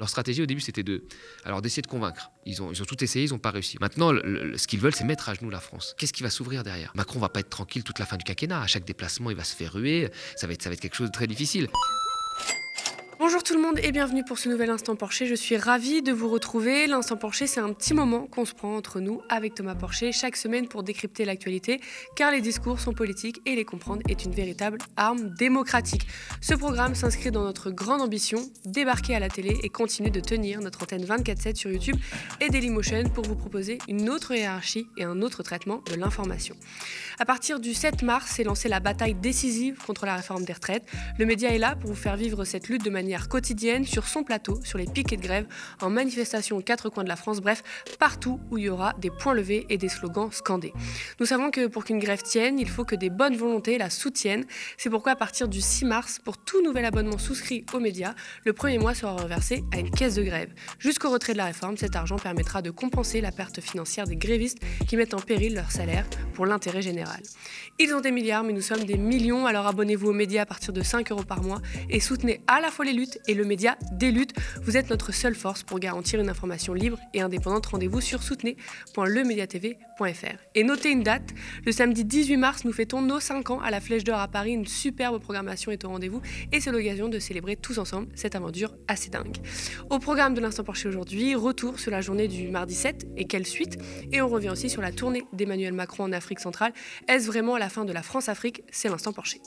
Leur stratégie au début, c'était de, alors d'essayer de convaincre. Ils ont, ils ont tout essayé, ils n'ont pas réussi. Maintenant, ce qu'ils veulent, c'est mettre à genoux la France. Qu'est-ce qui va s'ouvrir derrière? Macron va pas être tranquille toute la fin du quinquennat. À chaque déplacement, il va se faire ruer. Ça va être, ça va être quelque chose de très difficile. Bonjour tout le monde et bienvenue pour ce nouvel Instant Porcher. Je suis ravie de vous retrouver. L'Instant Porcher, c'est un petit moment qu'on se prend entre nous avec Thomas Porcher chaque semaine pour décrypter l'actualité, car les discours sont politiques et les comprendre est une véritable arme démocratique. Ce programme s'inscrit dans notre grande ambition, débarquer à la télé et continuer de tenir notre antenne 24-7 sur YouTube et Dailymotion pour vous proposer une autre hiérarchie et un autre traitement de l'information. À partir du 7 mars, s'est lancée la bataille décisive contre la réforme des retraites. Le média est là pour vous faire vivre cette lutte de manière quotidienne sur son plateau, sur les piquets de grève, en manifestation aux quatre coins de la France, bref, partout où il y aura des points levés et des slogans scandés. Nous savons que pour qu'une grève tienne, il faut que des bonnes volontés la soutiennent. C'est pourquoi à partir du 6 mars, pour tout nouvel abonnement souscrit aux médias, le premier mois sera reversé à une caisse de grève. Jusqu'au retrait de la réforme, cet argent permettra de compenser la perte financière des grévistes qui mettent en péril leur salaire pour l'intérêt général. Ils ont des milliards, mais nous sommes des millions, alors abonnez-vous aux médias à partir de 5 euros par mois et soutenez à la fois les luttes et le média des luttes. Vous êtes notre seule force pour garantir une information libre et indépendante. Rendez-vous sur soutenez.lemediatv.fr. Et notez une date, le samedi 18 mars, nous fêtons nos 5 ans à la Flèche d'Or à Paris. Une superbe programmation est au rendez-vous et c'est l'occasion de célébrer tous ensemble cette aventure assez dingue. Au programme de l'Instant Porché aujourd'hui, retour sur la journée du mardi 7 et quelle suite? Et on revient aussi sur la tournée d'Emmanuel Macron en Afrique centrale. Est-ce vraiment la fin de la France-Afrique? C'est l'Instant Porché.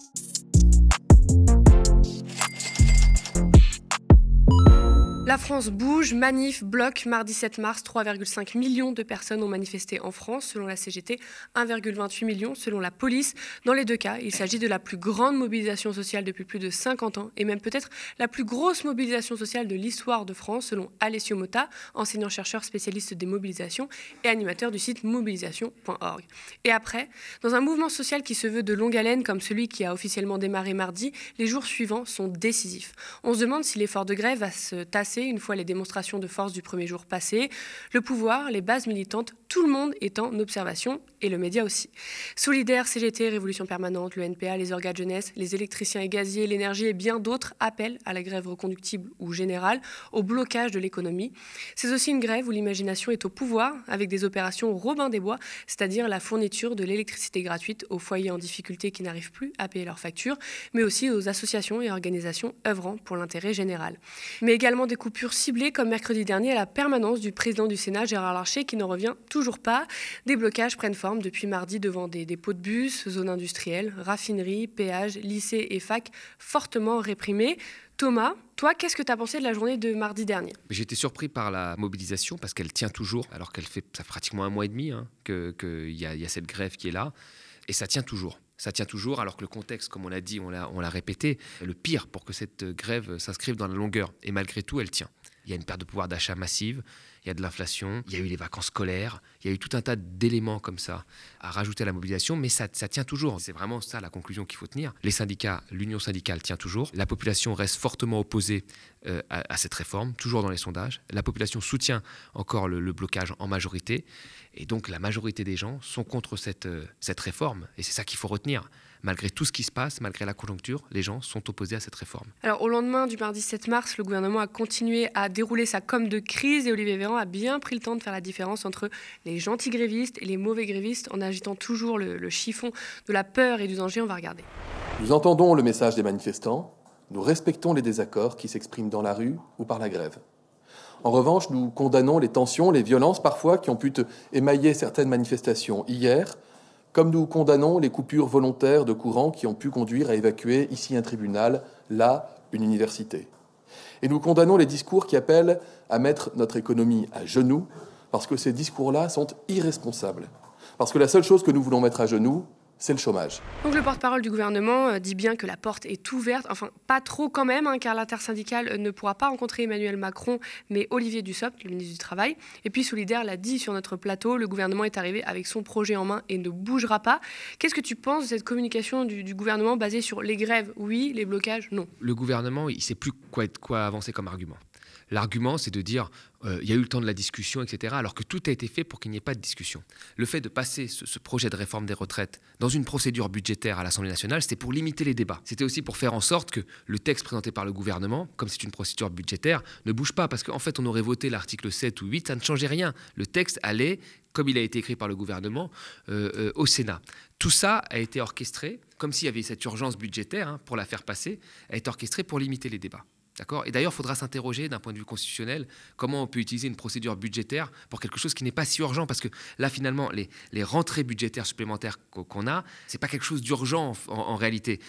La France bouge, manif, bloc. Mardi 7 mars, 3,5 millions de personnes ont manifesté en France. Selon la CGT, 1,28 million selon la police. Dans les deux cas, il s'agit de la plus grande mobilisation sociale depuis plus de 50 ans et même peut-être la plus grosse mobilisation sociale de l'histoire de France, selon Alessio Motta, enseignant-chercheur spécialiste des mobilisations et animateur du site mobilisation.org. Et après, dans un mouvement social qui se veut de longue haleine comme celui qui a officiellement démarré mardi, les jours suivants sont décisifs. On se demande si l'effort de grève va se tasser une fois les démonstrations de force du premier jour passées. Le pouvoir, les bases militantes, tout le monde est en observation et le média aussi. Solidaire, CGT, Révolution permanente, le NPA, les organes jeunesse, les électriciens et gaziers, l'énergie et bien d'autres appellent à la grève reconductible ou générale, au blocage de l'économie. C'est aussi une grève où l'imagination est au pouvoir avec des opérations Robin des Bois, c'est-à-dire la fourniture de l'électricité gratuite aux foyers en difficulté qui n'arrivent plus à payer leurs factures, mais aussi aux associations et organisations œuvrant pour l'intérêt général. Mais également des coupures ciblées comme mercredi dernier à la permanence du président du Sénat Gérard Larcher qui n'en revient toujours pas. Des blocages prennent forme depuis mardi devant des dépôts de bus, zones industrielles, raffineries, péages, lycées et facs fortement réprimés. Thomas, toi, qu'est-ce que tu as pensé de la journée de mardi dernier? Été surpris par la mobilisation parce qu'elle tient toujours, alors qu'elle fait, ça pratiquement un mois et demi hein, qu'il y, a cette grève qui est là. Et ça tient toujours. Ça tient toujours, alors que le contexte, comme on l'a dit, on l'a répété, le pire pour que cette grève s'inscrive dans la longueur. Et malgré tout, elle tient. Il y a une perte de pouvoir d'achat massive, il y a de l'inflation, il y a eu les vacances scolaires, il y a eu tout un tas d'éléments comme ça à rajouter à la mobilisation, mais ça, tient toujours. C'est vraiment ça la conclusion qu'il faut tenir. Les syndicats, l'union syndicale tient toujours. La population reste fortement opposée euh, à, cette réforme, toujours dans les sondages. La population soutient encore le, blocage en majorité, et donc la majorité des gens sont contre cette, euh, cette réforme, et c'est ça qu'il faut retenir malgré tout ce qui se passe, malgré la conjoncture, les gens sont opposés à cette réforme. Alors, au lendemain du mardi 7 mars, le gouvernement a continué à dérouler sa com de crise et Olivier Véran a bien pris le temps de faire la différence entre les gentils grévistes et les mauvais grévistes en agitant toujours le, le chiffon de la peur et du danger. On va regarder. Nous entendons le message des manifestants. Nous respectons les désaccords qui s'expriment dans la rue ou par la grève. En revanche, nous condamnons les tensions, les violences parfois qui ont pu émailler certaines manifestations. Hier, comme nous condamnons les coupures volontaires de courant qui ont pu conduire à évacuer ici un tribunal, là une université. Et nous condamnons les discours qui appellent à mettre notre économie à genoux, parce que ces discours-là sont irresponsables. Parce que la seule chose que nous voulons mettre à genoux, c'est le chômage. Donc le porte-parole du gouvernement euh, dit bien que la porte est ouverte, enfin pas trop quand même, hein, car l'intersyndicale euh, ne pourra pas rencontrer Emmanuel Macron, mais Olivier Dussopt, le ministre du Travail. Et puis Solidaire l'a dit sur notre plateau, le gouvernement est arrivé avec son projet en main et ne bougera pas. Qu'est-ce que tu penses de cette communication du, gouvernement basée sur les grèves? Oui, les blocages? Non. Le gouvernement, il ne sait plus quoi, quoi avancer comme argument. L'argument, c'est de dire euh, il y a eu le temps de la discussion, etc., alors que tout a été fait pour qu'il n'y ait pas de discussion. Le fait de passer ce, projet de réforme des retraites dans une procédure budgétaire à l'Assemblée nationale, c'était pour limiter les débats. C'était aussi pour faire en sorte que le texte présenté par le gouvernement, comme c'est une procédure budgétaire, ne bouge pas, parce qu'en fait, on aurait voté l'article 7 ou 8, ça ne changeait rien. Le texte allait, comme il a été écrit par le gouvernement, euh, euh, au Sénat. Tout ça a été orchestré, comme s'il y avait cette urgence budgétaire hein, pour la faire passer, a été orchestré pour limiter les débats. Et d'ailleurs, il faudra s'interroger d'un point de vue constitutionnel comment on peut utiliser une procédure budgétaire pour quelque chose qui n'est pas si urgent. Parce que là, finalement, les, rentrées budgétaires supplémentaires qu'on a, ce n'est pas quelque chose d'urgent en, réalité.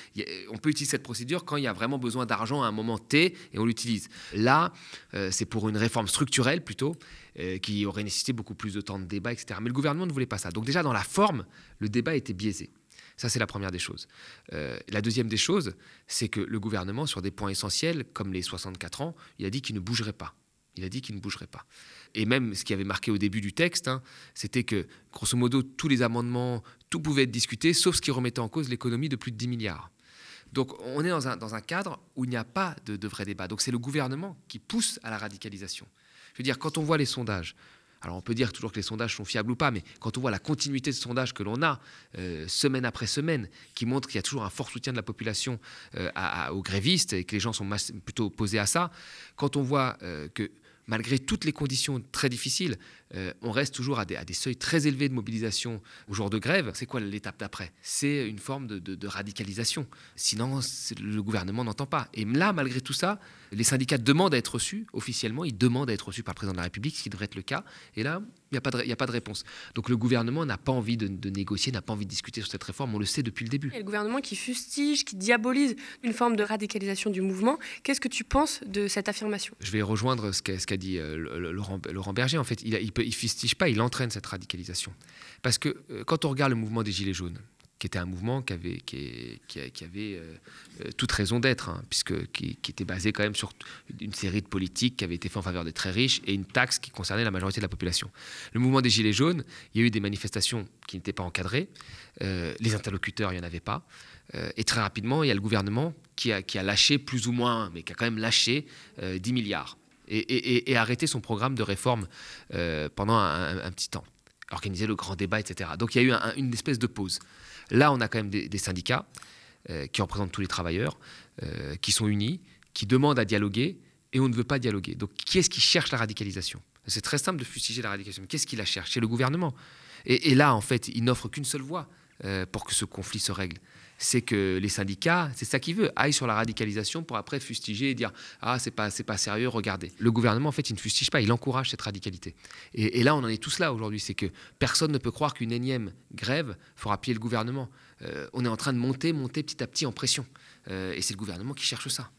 on peut utiliser cette procédure quand il y a vraiment besoin d'argent à un moment T et on l'utilise. Là, euh, c'est pour une réforme structurelle plutôt, euh, qui aurait nécessité beaucoup plus de temps de débat, etc. Mais le gouvernement ne voulait pas ça. Donc déjà, dans la forme, le débat était biaisé. Ça, c'est la première des choses. Euh, la deuxième des choses, c'est que le gouvernement, sur des points essentiels, comme les 64 ans, il a dit qu'il ne bougerait pas. Il a dit qu'il ne bougerait pas. Et même ce qui avait marqué au début du texte, hein, c'était que, grosso modo, tous les amendements, tout pouvait être discuté, sauf ce qui remettait en cause l'économie de plus de 10 milliards. Donc on est dans un, cadre où il n'y a pas de, de vrai débat. Donc c'est le gouvernement qui pousse à la radicalisation. Je veux dire, quand on voit les sondages, alors on peut dire toujours que les sondages sont fiables ou pas, mais quand on voit la continuité de sondages que l'on a euh, semaine après semaine, qui montre qu'il y a toujours un fort soutien de la population euh, aux grévistes et que les gens sont plutôt opposés à ça, quand on voit euh, que malgré toutes les conditions très difficiles, on reste toujours à des, seuils très élevés de mobilisation au jour de grève. C'est quoi l'étape d'après? C'est une forme de, de radicalisation. Sinon, le gouvernement n'entend pas. Et là, malgré tout ça, les syndicats demandent à être reçus, officiellement, ils demandent à être reçus par le président de la République, ce qui devrait être le cas. Et là, il n'y a, pas de, a pas de réponse. Donc le gouvernement n'a pas envie de, négocier, n'a pas envie de discuter sur cette réforme, on le sait depuis le début. Et le gouvernement qui fustige, qui diabolise une forme de radicalisation du mouvement, qu'est-ce que tu penses de cette affirmation? Je vais rejoindre ce qu'a dit euh, Laurent, Berger. En fait, il ne fustige pas, il entraîne cette radicalisation. Parce que euh, quand on regarde le mouvement des Gilets jaunes, qui était un mouvement qui avait, qui, qui, avait euh, euh, toute raison d'être, hein, puisque qui, était basé quand même sur une série de politiques qui avaient été faites en faveur des très riches et une taxe qui concernait la majorité de la population. Le mouvement des Gilets jaunes, il y a eu des manifestations qui n'étaient pas encadrées, les interlocuteurs, il n'y en avait pas, et très rapidement, il y a le gouvernement qui a, qui a lâché plus ou moins, mais qui a quand même lâché 10 milliards et, arrêté son programme de réforme pendant un, petit temps organiser le grand débat, etc. Donc il y a eu une espèce de pause. Là, on a quand même des, syndicats euh, qui représentent tous les travailleurs, euh, qui sont unis, qui demandent à dialoguer, et on ne veut pas dialoguer. Donc, qui est-ce qui cherche la radicalisation? C'est très simple de fustiger la radicalisation. Qu'est-ce qui la cherche C'est le gouvernement. Et, là, en fait, il n'offre qu'une seule voie euh, pour que ce conflit se règle c'est que les syndicats, c'est ça qu'ils veulent, aillent sur la radicalisation pour après fustiger et dire ah c'est pas pas sérieux, regardez. Le gouvernement en fait il ne fustige pas, il encourage cette radicalité. Et, là on en est tous là aujourd'hui, c'est que personne ne peut croire qu'une énième grève fera plier le gouvernement. Euh, on est en train de monter, monter petit à petit en pression, euh, et c'est le gouvernement qui cherche ça.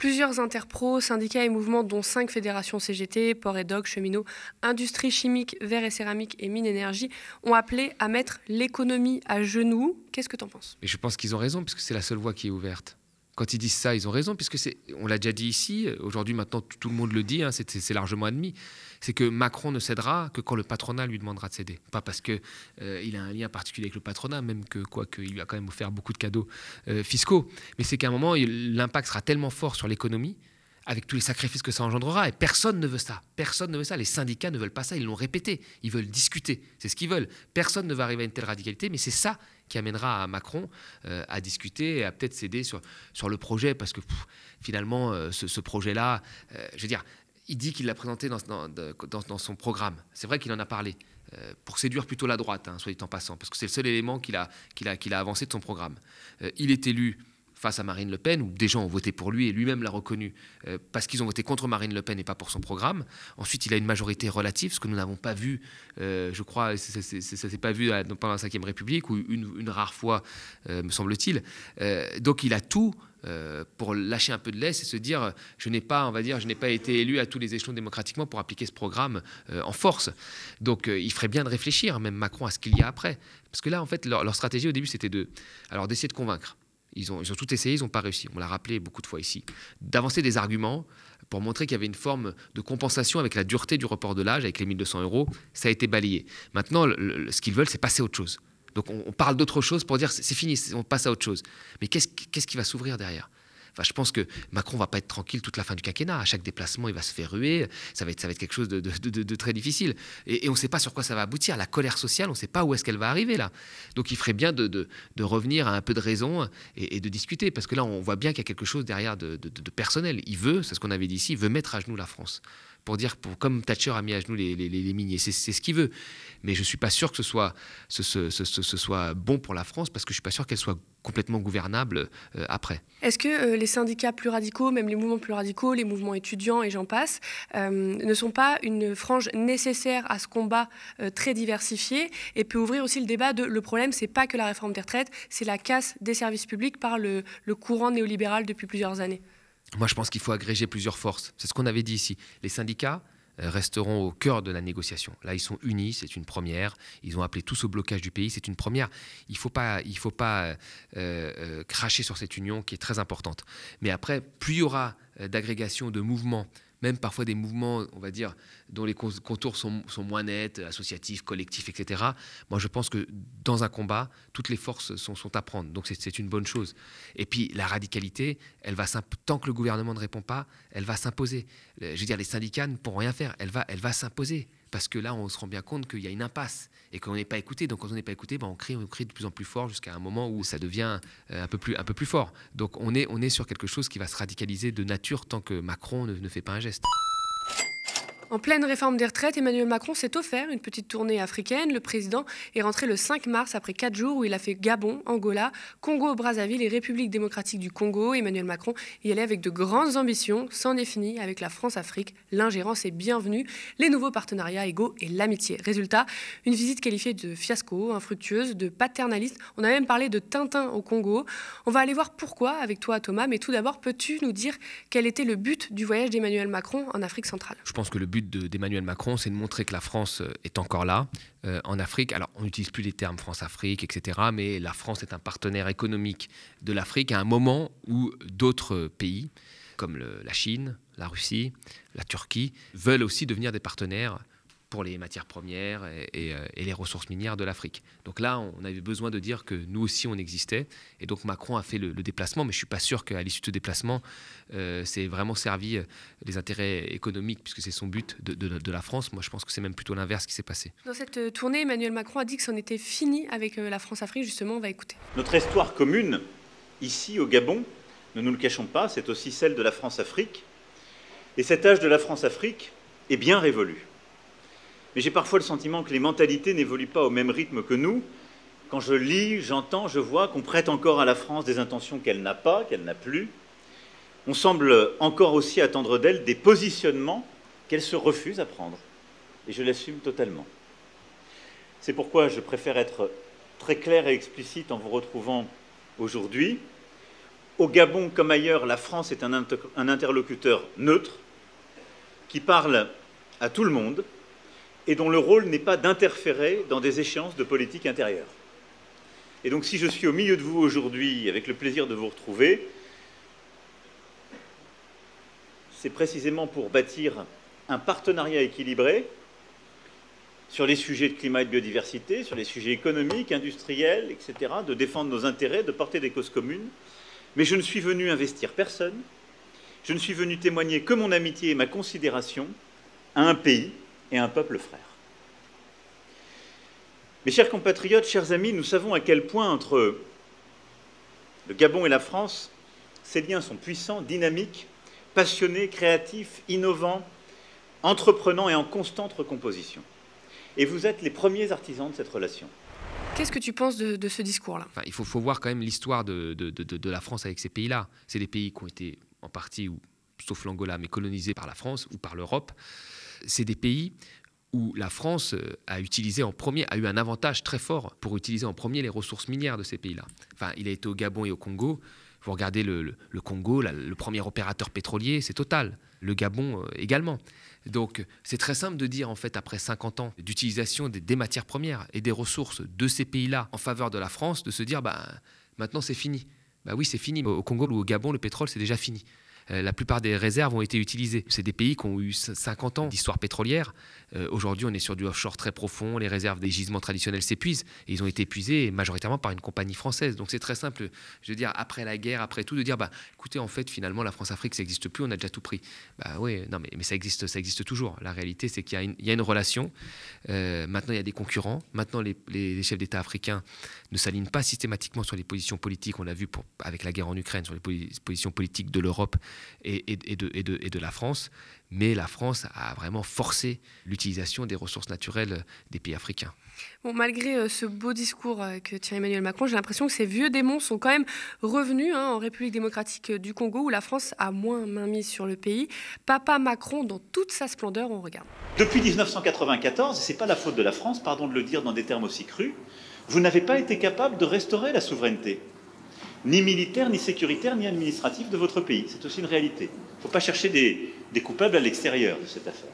Plusieurs interpros, syndicats et mouvements, dont cinq fédérations CGT, Port et Dog, Cheminots, Industrie chimique, Verre et céramique et Mine énergie, ont appelé à mettre l'économie à genoux. Qu'est-ce que tu en penses Je pense qu'ils ont raison, puisque c'est la seule voie qui est ouverte quand ils disent ça, ils ont raison, puisque c'est, on l'a déjà dit ici, aujourd'hui maintenant tout le monde le dit, hein, c'est, largement admis, c'est que Macron ne cédera que quand le patronat lui demandera de céder. Pas parce qu'il euh, a un lien particulier avec le patronat, même que quoi qu'il lui a quand même offert beaucoup de cadeaux euh, fiscaux, mais c'est qu'à un moment, l'impact sera tellement fort sur l'économie avec tous les sacrifices que ça engendrera. Et personne ne veut ça. Personne ne veut ça. Les syndicats ne veulent pas ça. Ils l'ont répété. Ils veulent discuter. C'est ce qu'ils veulent. Personne ne va arriver à une telle radicalité, mais c'est ça qui amènera à Macron euh, à discuter et à peut-être céder sur, sur le projet, parce que finalement, euh, ce, projet-là, euh, je veux dire, il dit qu'il l'a présenté dans, dans, son programme. C'est vrai qu'il en a parlé. pour séduire plutôt la droite, hein, soit dit en passant, parce que c'est le seul élément qu'il a, a, qu'il a avancé de son programme. il est élu face à Marine Le Pen, où des gens ont voté pour lui et lui-même l'a reconnu euh, parce qu'ils ont voté contre Marine Le Pen et pas pour son programme. Ensuite, il a une majorité relative, ce que nous n'avons pas vu, euh, je crois, ça ne s'est pas vu pendant la Ve République, ou une, rare fois, euh, me semble-t-il. donc il a tout pour lâcher un peu de laisse et se dire je n'ai pas on va dire je n'ai pas été élu à tous les échelons démocratiquement pour appliquer ce programme en force donc il ferait bien de réfléchir même Macron à ce qu'il y a après parce que là en fait leur, leur stratégie au début c'était de alors d'essayer de convaincre ils ont, tout essayé, ils n'ont pas réussi. On l'a rappelé beaucoup de fois ici. D'avancer des arguments pour montrer qu'il y avait une forme de compensation avec la dureté du report de l'âge, avec les 1200 euros, ça a été balayé. Maintenant, ce qu'ils veulent, c'est passer à autre chose. Donc on, parle d'autre chose pour dire c'est fini, on passe à autre chose. Mais qu'est-ce qui va s'ouvrir derrière? Je pense que Macron va pas être tranquille toute la fin du quinquennat. À chaque déplacement, il va se faire ruer. Ça va être, quelque chose de, très difficile. Et, on ne sait pas sur quoi ça va aboutir. La colère sociale, on ne sait pas où est-ce qu'elle va arriver là. Donc, il ferait bien de, revenir à un peu de raison et, de discuter, parce que là, on voit bien qu'il y a quelque chose derrière de, personnel. Il veut, c'est ce qu'on avait dit ici, il veut mettre à genoux la France pour dire, comme Thatcher a mis à genoux les, les, miniers. C'est ce qu'il veut. Mais je ne suis pas sûr que ce soit, bon pour la France parce que je ne suis pas sûr qu'elle soit complètement gouvernable euh, après. Est-ce que euh, les syndicats plus radicaux, même les mouvements plus radicaux, les mouvements étudiants et j'en passe, euh, ne sont pas une frange nécessaire à ce combat très diversifié et peut ouvrir aussi le débat de le problème, c'est pas que la réforme des retraites, c'est la casse des services publics par le courant néolibéral depuis plusieurs années? Moi, je pense qu'il faut agréger plusieurs forces. C'est ce qu'on avait dit ici. Les syndicats euh, resteront au cœur de la négociation. Là, ils sont unis, c'est une première. Ils ont appelé tous au blocage du pays, c'est une première. Il ne faut pas, il euh, euh, cracher sur cette union qui est très importante. Mais après, plus il y aura d'agrégation de mouvements même parfois des mouvements, on va dire, dont les contours sont, moins nets, associatifs, collectifs, etc. Moi, je pense que dans un combat, toutes les forces sont, à prendre. Donc, c'est une bonne chose. Et puis, la radicalité, elle va tant que le gouvernement ne répond pas, elle va s'imposer. Je veux dire, les syndicats ne pourront rien faire. Elle va, elle va s'imposer parce que là, on se rend bien compte qu'il y a une impasse et qu'on n'est pas écouté. Donc, quand on n'est pas écouté, ben, on, crie, on crie de plus en plus fort jusqu'à un moment où ça devient euh, un peu plus, un peu plus fort. Donc, on est, on est sur quelque chose qui va se radicaliser de nature tant que Macron ne fait pas un geste. En pleine réforme des retraites, Emmanuel Macron s'est offert une petite tournée africaine. Le président est rentré le 5 mars après quatre jours où il a fait Gabon, Angola, Congo, Brazzaville et République démocratique du Congo. Emmanuel Macron y allait avec de grandes ambitions. C'en est fini avec la France-Afrique. L'ingérence est bienvenue, les nouveaux partenariats égaux et l'amitié. Résultat, une visite qualifiée de fiasco, infructueuse, de paternaliste. On a même parlé de Tintin au Congo. On va aller voir pourquoi avec toi, Thomas. Mais tout d'abord, peux-tu nous dire quel était le but du voyage d'Emmanuel Macron en Afrique centrale? Je pense que le but d'Emmanuel Macron, c'est de montrer que la France euh, est encore là euh, en Afrique. Alors, on n'utilise plus les termes France-Afrique, etc., mais la France est un partenaire économique de l'Afrique à un moment où d'autres pays, comme la Chine, la Russie, la Turquie, veulent aussi devenir des partenaires pour les matières premières euh, et, les ressources minières de l'Afrique. Donc là, on avait besoin de dire que nous aussi, on existait. Et donc Macron a fait le, déplacement, mais je ne suis pas sûr qu'à l'issue de ce déplacement, euh, c'est vraiment servi euh, les intérêts économiques, puisque c'est son but de, la France. Moi, je pense que c'est même plutôt l'inverse qui s'est passé. Dans cette tournée, Emmanuel Macron a dit que c'en était fini avec la France-Afrique. Justement, on va écouter. Notre histoire commune, ici au Gabon, ne nous le cachons pas, c'est aussi celle de la France-Afrique. Et cet âge de la France-Afrique est bien révolu. Mais j'ai parfois le sentiment que les mentalités n'évoluent pas au même rythme que nous. Quand je lis, j'entends, je vois qu'on prête encore à la France des intentions qu'elle n'a pas, qu'elle n'a plus. On semble encore aussi attendre d'elle des positionnements qu'elle se refuse à prendre. Et je l'assume totalement. C'est pourquoi je préfère être très clair et explicite en vous retrouvant aujourd'hui. Au Gabon comme ailleurs, la France est un, interlocuteur neutre qui parle à tout le monde, et dont le rôle n'est pas d'interférer dans des échéances de politique intérieure. Et donc si je suis au milieu de vous aujourd'hui, avec le plaisir de vous retrouver, c'est précisément pour bâtir un partenariat équilibré sur les sujets de climat et de biodiversité, sur les sujets économiques, industriels, etc., de défendre nos intérêts, de porter des causes communes. Mais je ne suis venu investir personne, je ne suis venu témoigner que mon amitié et ma considération à un pays et un peuple frère. Mes chers compatriotes, chers amis, nous savons à quel point entre le Gabon et la France, ces liens sont puissants, dynamiques, passionnés, créatifs, innovants, entreprenants et en constante recomposition. Et vous êtes les premiers artisans de cette relation. Qu'est-ce que tu penses de, ce discours-là? Il faut, faut, voir quand même l'histoire de, de, la France avec ces pays-là. C'est des pays qui ont été en partie, ou, sauf l'Angola, mais colonisés par la France ou par l'Europe c'est des pays où la France euh, a utilisé en premier, a eu un avantage très fort pour utiliser en premier les ressources minières de ces pays-là. Enfin, il a été au Gabon et au Congo. Vous regardez le, Congo, le premier opérateur pétrolier, c'est Total. Le Gabon euh, également. Donc, c'est très simple de dire, en fait, après 50 ans d'utilisation des, matières premières et des ressources de ces pays-là en faveur de la France, de se dire, bah, maintenant c'est fini. Bah oui, c'est fini. Au Congo ou au Gabon, le pétrole, c'est déjà fini. Euh, la plupart des réserves ont été utilisées. C'est des pays qui ont eu 50 ans d'histoire pétrolière. Euh, aujourd'hui, on est sur du offshore très profond, les réserves des gisements traditionnels s'épuisent. Et ils ont été épuisés majoritairement par une compagnie française. Donc c'est très simple, je veux dire, après la guerre, après tout, de dire, bah, écoutez, en fait, finalement, la France-Afrique, ça n'existe plus, on a déjà tout pris. Bah oui, non, mais, mais ça, existe, ça existe toujours. La réalité, c'est qu'il y, a une relation. Euh, maintenant, il y a des concurrents. Maintenant, les, chefs d'État africains ne s'alignent pas systématiquement sur les positions politiques. On l'a vu avec la guerre en Ukraine, sur les positions politiques de l'Europe et, et, de, et, de, et de la France mais la France a vraiment forcé l'utilisation des ressources naturelles des pays africains. Bon, malgré euh, ce beau discours euh, que tient Emmanuel Macron, j'ai l'impression que ces vieux démons sont quand même revenus hein, en République démocratique du Congo, où la France a moins mainmise sur le pays. Papa Macron, dans toute sa splendeur, on regarde. Depuis 1994, et ce n'est pas la faute de la France, pardon de le dire dans des termes aussi crus, vous n'avez pas été capable de restaurer la souveraineté ni militaire, ni sécuritaire, ni administratif de votre pays. C'est aussi une réalité. Il ne faut pas chercher des, coupables à l'extérieur de cette affaire.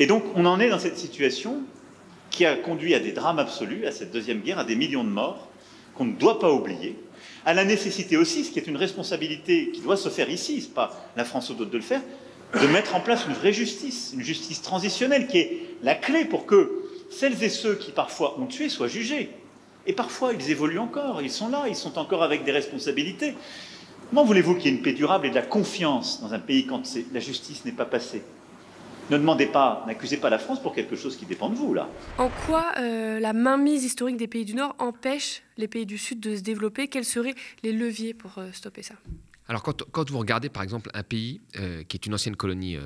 Et donc, on en est dans cette situation qui a conduit à des drames absolus, à cette deuxième guerre, à des millions de morts, qu'on ne doit pas oublier, à la nécessité aussi, ce qui est une responsabilité qui doit se faire ici, ce n'est pas la France ou d'autres de le faire, de mettre en place une vraie justice, une justice transitionnelle qui est la clé pour que celles et ceux qui parfois ont tué soient jugés. Et parfois, ils évoluent encore, ils sont là, ils sont encore avec des responsabilités. Comment voulez-vous qu'il y ait une paix durable et de la confiance dans un pays quand la justice n'est pas passée? Ne demandez pas, n'accusez pas la France pour quelque chose qui dépend de vous, là. En quoi euh, la mainmise historique des pays du Nord empêche les pays du Sud de se développer? Quels seraient les leviers pour euh, stopper ça? Alors, quand, vous regardez, par exemple, un pays euh, qui est une ancienne colonie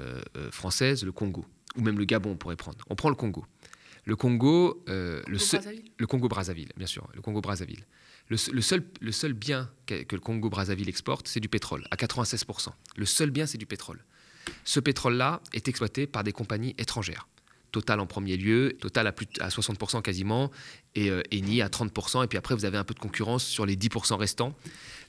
française, le Congo, ou même le Gabon, on pourrait prendre. On prend le Congo. Le Congo, le, le Congo Brazzaville, bien sûr, le Congo Brazzaville. Le, seul, le seul bien que, le Congo-Brazzaville exporte, c'est du pétrole, à 96%. Le seul bien, c'est du pétrole. Ce pétrole-là est exploité par des compagnies étrangères. Total en premier lieu, Total à, plus à 60% quasiment, et euh, Eni à 30%, et puis après vous avez un peu de concurrence sur les 10% restants,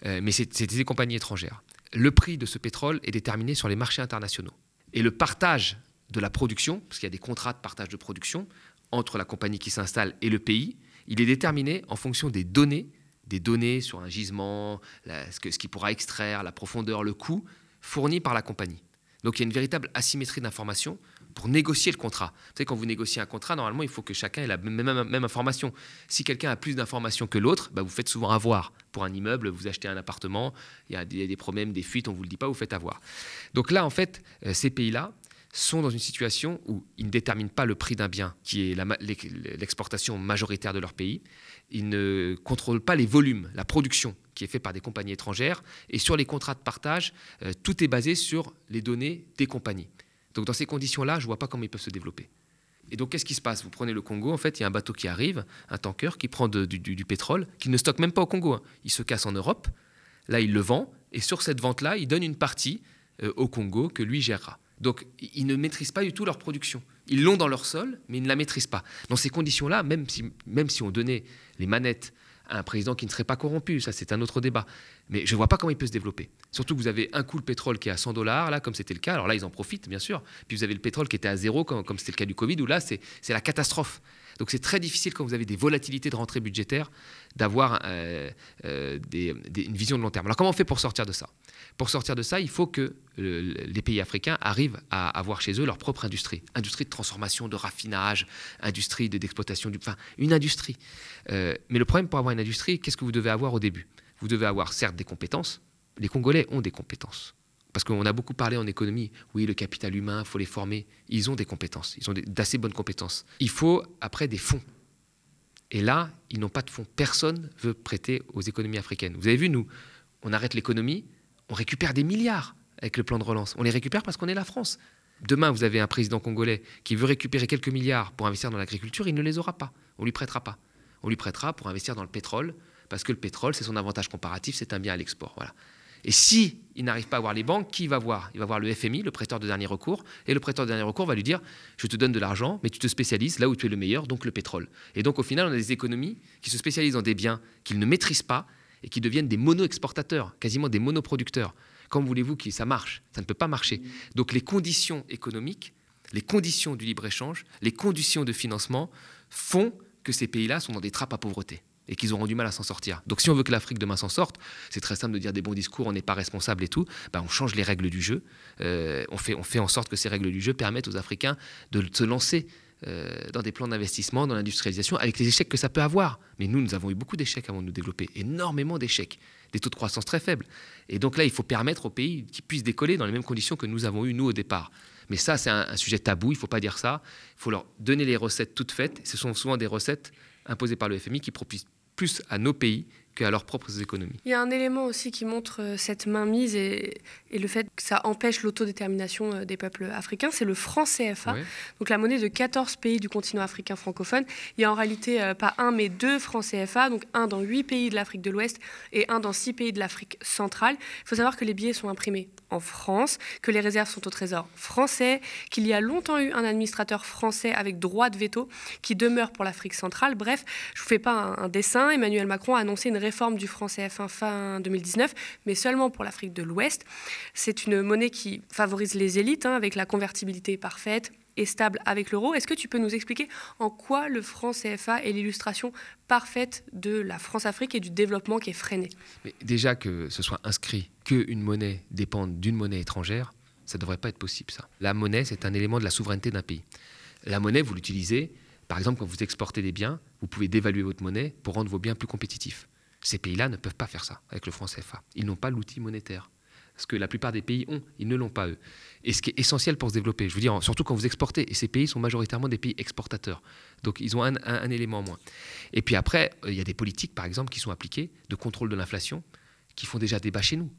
euh, mais c'est des compagnies étrangères. Le prix de ce pétrole est déterminé sur les marchés internationaux. Et le partage de la production, parce qu'il y a des contrats de partage de production entre la compagnie qui s'installe et le pays, il est déterminé en fonction des données des données sur un gisement, ce, qui pourra extraire, la profondeur, le coût, fournis par la compagnie. Donc il y a une véritable asymétrie d'information pour négocier le contrat. Vous savez, quand vous négociez un contrat, normalement, il faut que chacun ait la même, information. Si quelqu'un a plus d'informations que l'autre, bah, vous faites souvent avoir. Pour un immeuble, vous achetez un appartement, il y a des, problèmes, des fuites, on ne vous le dit pas, vous faites avoir. Donc là, en fait, euh, ces pays-là, sont dans une situation où ils ne déterminent pas le prix d'un bien, qui est l'exportation majoritaire de leur pays. Ils ne contrôlent pas les volumes, la production qui est faite par des compagnies étrangères. Et sur les contrats de partage, euh, tout est basé sur les données des compagnies. Donc dans ces conditions-là, je ne vois pas comment ils peuvent se développer. Et donc, qu'est-ce qui se passe? Vous prenez le Congo, en fait, il y a un bateau qui arrive, un tanker qui prend du, pétrole, qui ne stocke même pas au Congo. Hein. Il se casse en Europe, là, il le vend, et sur cette vente-là, il donne une partie euh, au Congo que lui gérera. Donc, ils ne maîtrisent pas du tout leur production. Ils l'ont dans leur sol, mais ils ne la maîtrisent pas. Dans ces conditions-là, même si, même si on donnait les manettes à un président qui ne serait pas corrompu, ça c'est un autre débat. Mais je ne vois pas comment il peut se développer. Surtout que vous avez un coup le pétrole qui est à 100 dollars, là, comme c'était le cas. Alors là, ils en profitent, bien sûr. Puis vous avez le pétrole qui était à zéro, comme, c'était le cas du Covid, où là, c'est la catastrophe. Donc c'est très difficile quand vous avez des volatilités de rentrée budgétaire d'avoir euh, euh, une vision de long terme. Alors comment on fait pour sortir de ça? Pour sortir de ça, il faut que les pays africains arrivent à avoir chez eux leur propre industrie. Industrie de transformation, de raffinage, industrie d'exploitation, du, enfin une industrie. Euh, mais le problème pour avoir une industrie, qu'est-ce que vous devez avoir au début? Vous devez avoir certes des compétences. Les Congolais ont des compétences. Parce qu'on a beaucoup parlé en économie, oui, le capital humain, il faut les former. Ils ont des compétences, ils ont d'assez bonnes compétences. Il faut après des fonds. Et là, ils n'ont pas de fonds. Personne veut prêter aux économies africaines. Vous avez vu, nous, on arrête l'économie, on récupère des milliards avec le plan de relance. On les récupère parce qu'on est la France. Demain, vous avez un président congolais qui veut récupérer quelques milliards pour investir dans l'agriculture, il ne les aura pas. On lui prêtera pas. On lui prêtera pour investir dans le pétrole, parce que le pétrole, c'est son avantage comparatif, c'est un bien à l'export. Voilà. Et si il n'arrive pas à voir les banques, qui va voir? Il va voir le FMI, le prêteur de dernier recours, et le prêteur de dernier recours va lui dire je te donne de l'argent, mais tu te spécialises là où tu es le meilleur, donc le pétrole. Et donc au final, on a des économies qui se spécialisent dans des biens qu'ils ne maîtrisent pas et qui deviennent des mono-exportateurs, quasiment des monoproducteurs. Comment voulez-vous que ça marche? Ça ne peut pas marcher. Donc les conditions économiques, les conditions du libre-échange, les conditions de financement font que ces pays-là sont dans des trappes à pauvreté. Et qu'ils auront du mal à s'en sortir. Donc si on veut que l'Afrique demain s'en sorte, c'est très simple de dire des bons discours, on n'est pas responsable et tout, bah, on change les règles du jeu, euh, on, fait, on fait en sorte que ces règles du jeu permettent aux Africains de se lancer euh, dans des plans d'investissement, dans l'industrialisation, avec les échecs que ça peut avoir. Mais nous, nous avons eu beaucoup d'échecs avant de nous développer, énormément d'échecs, des taux de croissance très faibles. Et donc là, il faut permettre aux pays qu'ils puissent décoller dans les mêmes conditions que nous avons eues, nous, au départ. Mais ça, c'est un, sujet tabou, il ne faut pas dire ça. Il faut leur donner les recettes toutes faites. Ce sont souvent des recettes imposées par le FMI qui proposent plus à nos pays qu'à leurs propres économies. Il y a un élément aussi qui montre euh, cette mainmise et, et le fait que ça empêche l'autodétermination euh, des peuples africains, c'est le franc CFA, Ouais. donc la monnaie de 14 pays du continent africain francophone. Il y a en réalité euh, pas un mais deux francs CFA, donc un dans 8 pays de l'Afrique de l'Ouest et un dans 6 pays de l'Afrique centrale. Il faut savoir que les billets sont imprimés en France, que les réserves sont au trésor français, qu'il y a longtemps eu un administrateur français avec droit de veto qui demeure pour l'Afrique centrale. Bref, je vous fais pas un, un dessin. Emmanuel Macron a annoncé une réforme du franc CFA fin 2019, mais seulement pour l'Afrique de l'Ouest. C'est une monnaie qui favorise les élites, hein, avec la convertibilité parfaite et stable avec l'euro. Est-ce que tu peux nous expliquer en quoi le franc CFA est l'illustration parfaite de la France-Afrique et du développement qui est freiné? Déjà que ce soit inscrit qu'une monnaie dépende d'une monnaie étrangère, ça ne devrait pas être possible, ça. La monnaie, c'est un élément de la souveraineté d'un pays. La monnaie, vous l'utilisez, par exemple, quand vous exportez des biens, vous pouvez dévaluer votre monnaie pour rendre vos biens plus compétitifs. Ces pays-là ne peuvent pas faire ça avec le franc CFA. Ils n'ont pas l'outil monétaire. Ce que la plupart des pays ont, ils ne l'ont pas eux. Et ce qui est essentiel pour se développer, je veux dire, surtout quand vous exportez, et ces pays sont majoritairement des pays exportateurs. Donc ils ont un, un- élément en moins. Et puis après, euh, il y a des politiques, par exemple, qui sont appliquées de contrôle de l'inflation, qui font déjà débat chez nous,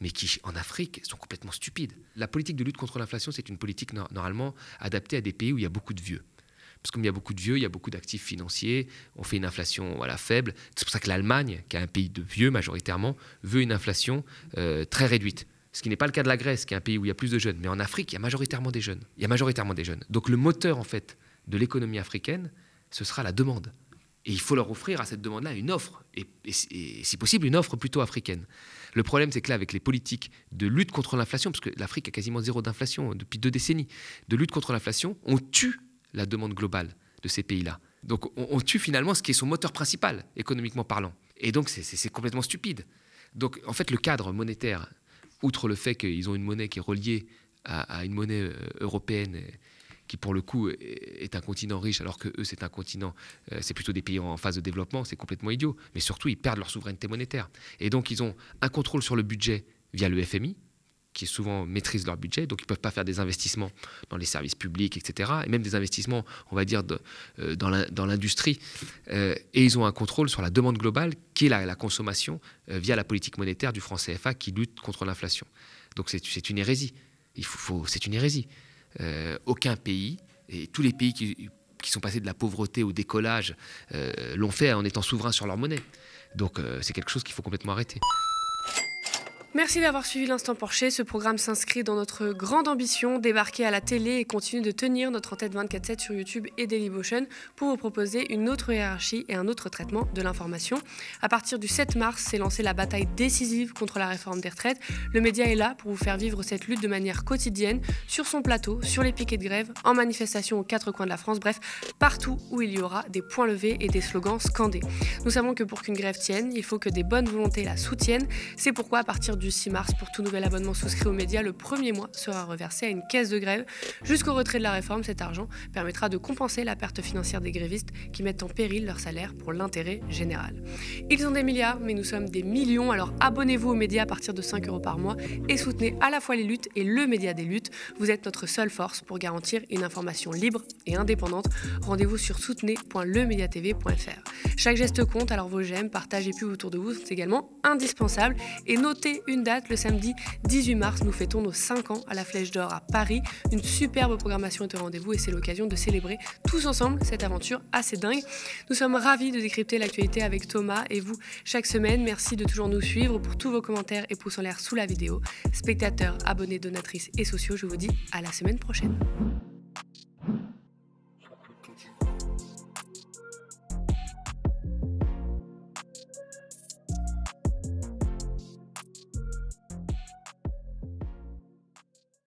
mais qui, en Afrique, sont complètement stupides. La politique de lutte contre l'inflation, c'est une politique no- normalement adaptée à des pays où il y a beaucoup de vieux. Parce que comme il y a beaucoup de vieux, il y a beaucoup d'actifs financiers, on fait une inflation voilà, faible. C'est pour ça que l'Allemagne, qui est un pays de vieux majoritairement, veut une inflation euh, très réduite. Ce qui n'est pas le cas de la Grèce, qui est un pays où il y a plus de jeunes. Mais en Afrique, il y a majoritairement des jeunes. Il y a majoritairement des jeunes. Donc le moteur, en fait, de l'économie africaine, ce sera la demande. Et il faut leur offrir à cette demande-là une offre, et, si possible une offre plutôt africaine. Le problème, c'est que là, avec les politiques de lutte contre l'inflation, parce que l'Afrique a quasiment zéro d'inflation depuis deux décennies, de lutte contre l'inflation, on tue la demande globale de ces pays-là. Donc on, tue finalement ce qui est son moteur principal, économiquement parlant. Et donc c'est- complètement stupide. Donc en fait, le cadre monétaire, outre le fait qu'ils ont une monnaie qui est reliée à, une monnaie euh, européenne, qui pour le coup est- est un continent riche, alors que eux c'est un continent, euh, c'est plutôt des pays en phase de développement, c'est complètement idiot. Mais surtout, ils perdent leur souveraineté monétaire. Et donc ils ont un contrôle sur le budget via le FMI, qui souvent maîtrisent leur budget, donc ils ne peuvent pas faire des investissements dans les services publics, etc., et même des investissements, on va dire, euh, dans l'in- dans l'industrie. Euh, et ils ont un contrôle sur la demande globale, qui est la, consommation, euh, via la politique monétaire du franc CFA qui lutte contre l'inflation. Donc c'est une hérésie. Faut, c'est une hérésie. Aucun pays, et tous les pays qui, sont passés de la pauvreté au décollage, l'ont fait en étant souverains sur leur monnaie. Donc c'est quelque chose qu'il faut complètement arrêter. Merci d'avoir suivi l'Instant Porcher. Ce programme s'inscrit dans notre grande ambition, débarquer à la télé et continuer de tenir notre en-tête 24-7 sur YouTube et Dailymotion pour vous proposer une autre hiérarchie et un autre traitement de l'information. À partir du 7 mars, s'est lancée la bataille décisive contre la réforme des retraites. Le média est là pour vous faire vivre cette lutte de manière quotidienne, sur son plateau, sur les piquets de grève, en manifestation aux quatre coins de la France, bref, partout où il y aura des points levés et des slogans scandés. Nous savons que pour qu'une grève tienne, il faut que des bonnes volontés la soutiennent. C'est pourquoi, à partir du 6 mars, pour tout nouvel abonnement souscrit aux médias, le premier mois sera reversé à une caisse de grève. Jusqu'au retrait de la réforme, cet argent permettra de compenser la perte financière des grévistes qui mettent en péril leur salaire pour l'intérêt général. Ils ont des milliards, mais nous sommes des millions, alors abonnez-vous aux médias à partir de 5 euros par mois et soutenez à la fois les luttes et le média des luttes. Vous êtes notre seule force pour garantir une information libre et indépendante. Rendez-vous sur soutenez.lemediatv.fr. Chaque geste compte, alors vos j'aime, partage et pubs autour de vous sont également indispensables. Et notez une date, le samedi 18 mars, nous fêtons nos 5 ans à la Flèche d'Or à Paris. Une superbe programmation est au rendez-vous et c'est l'occasion de célébrer tous ensemble cette aventure assez dingue. Nous sommes ravis de décrypter l'actualité avec Thomas et vous chaque semaine. Merci de toujours nous suivre pour tous vos commentaires et pouces en l'air sous la vidéo. Spectateurs, abonnés, donatrices et sociaux, je vous dis à la semaine prochaine.